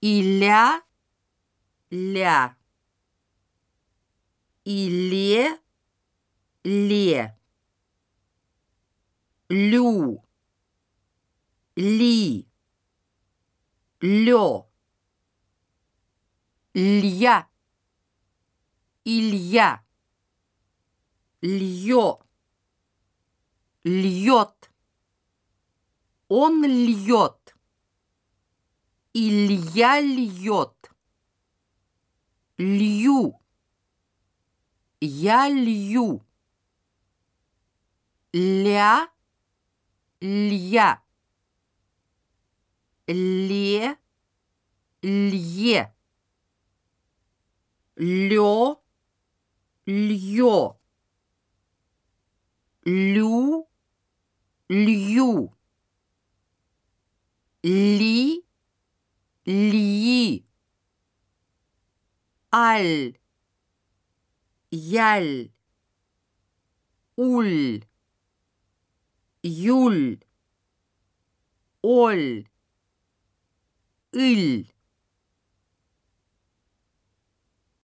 Иля, ля. Иле, ле. Лю, ли. Лё. Лья. Илья. Льё. Льет. Он льет. Илья льет. Лью. Я лью. Ля. Лья. Ле. Лье. Лё. Льё. Лю. Лью. Ли. Льи. Аль. Яль. Уль. Юль. Оль. Иль.